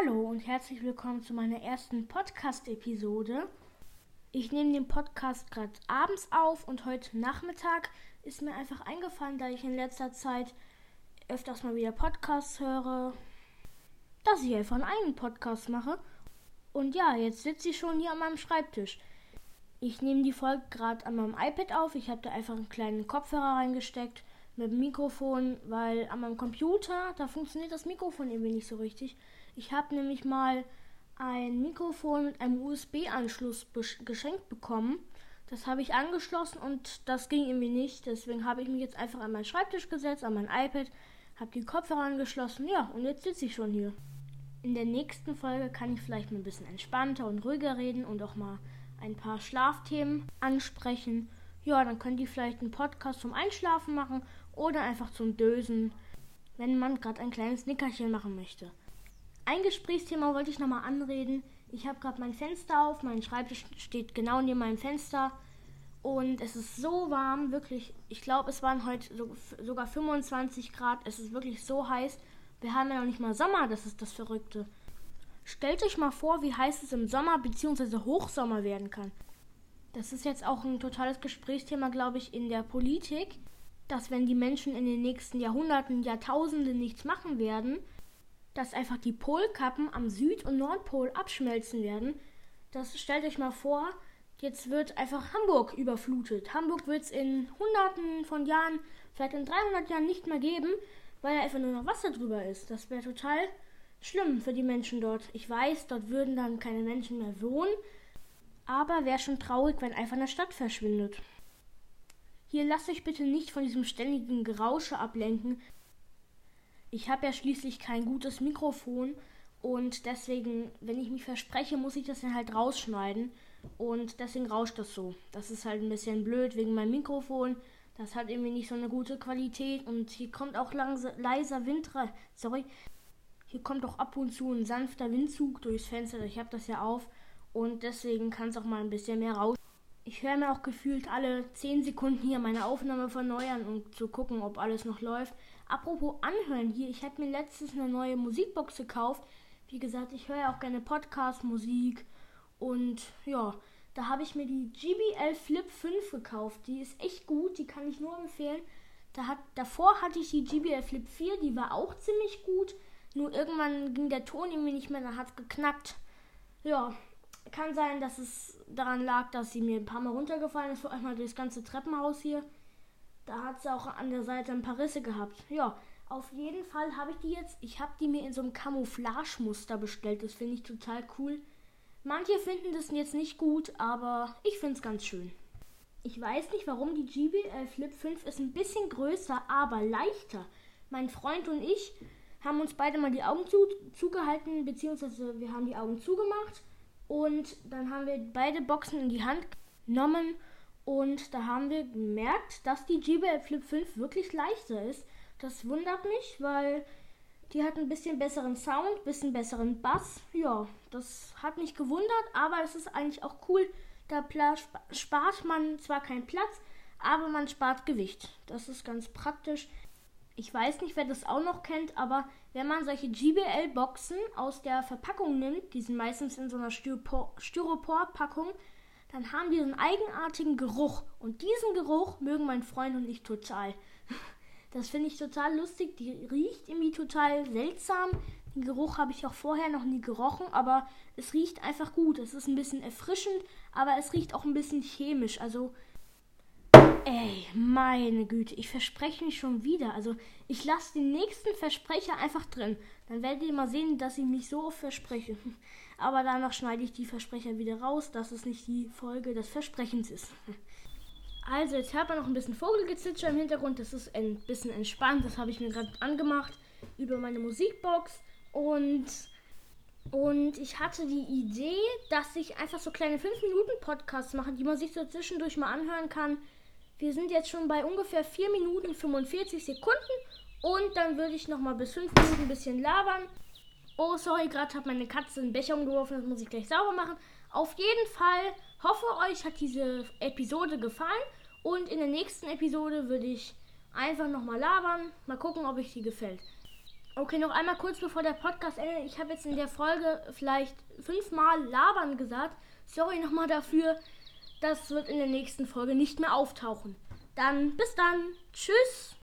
Hallo und herzlich willkommen zu meiner ersten Podcast-Episode. Ich nehme den Podcast gerade abends auf und heute Nachmittag ist mir einfach eingefallen, da ich in letzter Zeit öfters mal wieder Podcasts höre, dass ich einfach einen Podcast mache. Und ja, jetzt sitze ich schon hier an meinem Schreibtisch. Ich nehme die Folge gerade an meinem iPad auf. Ich habe da einfach einen kleinen Kopfhörer reingesteckt mit dem Mikrofon, weil an meinem Computer, da funktioniert das Mikrofon irgendwie nicht so richtig. Ich habe nämlich mal ein Mikrofon mit einem USB-Anschluss geschenkt bekommen. Das habe ich angeschlossen und das ging irgendwie nicht. Deswegen habe ich mich jetzt einfach an meinen Schreibtisch gesetzt, an mein iPad, habe die Kopfhörer angeschlossen. Ja, und jetzt sitze ich schon hier. In der nächsten Folge kann ich vielleicht mal ein bisschen entspannter und ruhiger reden und auch mal ein paar Schlafthemen ansprechen. Ja, dann könnt ihr vielleicht einen Podcast zum Einschlafen machen oder einfach zum Dösen, wenn man gerade ein kleines Nickerchen machen möchte. Ein Gesprächsthema wollte ich nochmal anreden. Ich habe gerade mein Fenster auf, mein Schreibtisch steht genau neben meinem Fenster und es ist so warm, wirklich. Ich glaube, es waren heute so, sogar 25 Grad. Es ist wirklich so heiß. Wir haben ja noch nicht mal Sommer, das ist das Verrückte. Stellt euch mal vor, wie heiß es im Sommer bzw. Hochsommer werden kann. Das ist jetzt auch ein totales Gesprächsthema, glaube ich, in der Politik, dass wenn die Menschen in den nächsten Jahrhunderten, Jahrtausenden nichts machen werden, dass einfach die Polkappen am Süd- und Nordpol abschmelzen werden. Das stellt euch mal vor, jetzt wird einfach Hamburg überflutet. Hamburg wird es in Hunderten von Jahren, vielleicht in 300 Jahren nicht mehr geben, weil da einfach nur noch Wasser drüber ist. Das wäre total schlimm für die Menschen dort. Ich weiß, dort würden dann keine Menschen mehr wohnen, aber wäre schon traurig, wenn einfach eine Stadt verschwindet. Hier lasst euch bitte nicht von diesem ständigen Gerausche ablenken. Ich habe ja schließlich kein gutes Mikrofon und deswegen, wenn ich mich verspreche, muss ich das dann halt rausschneiden und deswegen rauscht das so. Das ist halt ein bisschen blöd wegen meinem Mikrofon. Das hat irgendwie nicht so eine gute Qualität und hier kommt auch leiser Wind rein. Sorry, hier kommt auch ab und zu ein sanfter Windzug durchs Fenster. Ich habe das ja auf und deswegen kann es auch mal ein bisschen mehr raus. Ich höre mir auch gefühlt alle 10 Sekunden hier meine Aufnahme verneuern, um zu gucken, ob alles noch läuft. Apropos Anhören hier, ich habe mir letztens eine neue Musikbox gekauft. Wie gesagt, ich höre ja auch gerne Podcast-Musik und ja, da habe ich mir die GBL Flip 5 gekauft. Die ist echt gut, die kann ich nur empfehlen. Da hat, davor hatte ich die GBL Flip 4, die war auch ziemlich gut. Nur irgendwann ging der Ton irgendwie nicht mehr, dann hat es geknackt. Ja, kann sein, dass es daran lag, dass sie mir ein paar Mal runtergefallen ist, vor allem durchs ganze Treppenhaus hier. Da hat sie auch an der Seite ein paar Risse gehabt. Ja, auf jeden Fall habe ich die jetzt. Ich habe die mir in so einem Camouflage-Muster bestellt. Das finde ich total cool. Manche finden das jetzt nicht gut, aber ich finde es ganz schön. Ich weiß nicht, warum die GBL Flip 5 ist ein bisschen größer, aber leichter. Mein Freund und ich haben uns beide mal die Augen zu, zugehalten, beziehungsweise wir haben die Augen zugemacht und dann haben wir beide Boxen in die Hand genommen und da haben wir gemerkt, dass die JBL Flip 5 wirklich leichter ist. Das wundert mich, weil die hat ein bisschen besseren Sound, bisschen besseren Bass. Ja, das hat mich gewundert, aber es ist eigentlich auch cool. Da spart man zwar keinen Platz, aber man spart Gewicht. Das ist ganz praktisch. Ich weiß nicht, wer das auch noch kennt, aber wenn man solche GBL-Boxen aus der Verpackung nimmt, die sind meistens in so einer Styropor-Packung, dann haben die einen eigenartigen Geruch. Und diesen Geruch mögen mein Freund und ich total. Das finde ich total lustig. Die riecht irgendwie total seltsam. Den Geruch habe ich auch vorher noch nie gerochen, aber es riecht einfach gut. Es ist ein bisschen erfrischend, aber es riecht auch ein bisschen chemisch. Also Ey, meine Güte, ich verspreche mich schon wieder. Also, ich lasse den nächsten Versprecher einfach drin. Dann werdet ihr mal sehen, dass ich mich so verspreche. Aber danach schneide ich die Versprecher wieder raus, dass es nicht die Folge des Versprechens ist. Also, jetzt hört man noch ein bisschen Vogelgezwitscher im Hintergrund. Das ist ein bisschen entspannt. Das habe ich mir gerade angemacht über meine Musikbox. Und, und ich hatte die Idee, dass ich einfach so kleine 5-Minuten-Podcasts mache, die man sich so zwischendurch mal anhören kann wir sind jetzt schon bei ungefähr 4 Minuten 45 Sekunden. Und dann würde ich nochmal bis 5 Minuten ein bisschen labern. Oh, sorry, gerade hat meine Katze einen Becher umgeworfen. Das muss ich gleich sauber machen. Auf jeden Fall hoffe euch hat diese Episode gefallen. Und in der nächsten Episode würde ich einfach nochmal labern. Mal gucken, ob euch die gefällt. Okay, noch einmal kurz bevor der Podcast endet. Ich habe jetzt in der Folge vielleicht fünfmal labern gesagt. Sorry nochmal dafür. Das wird in der nächsten Folge nicht mehr auftauchen. Dann bis dann. Tschüss.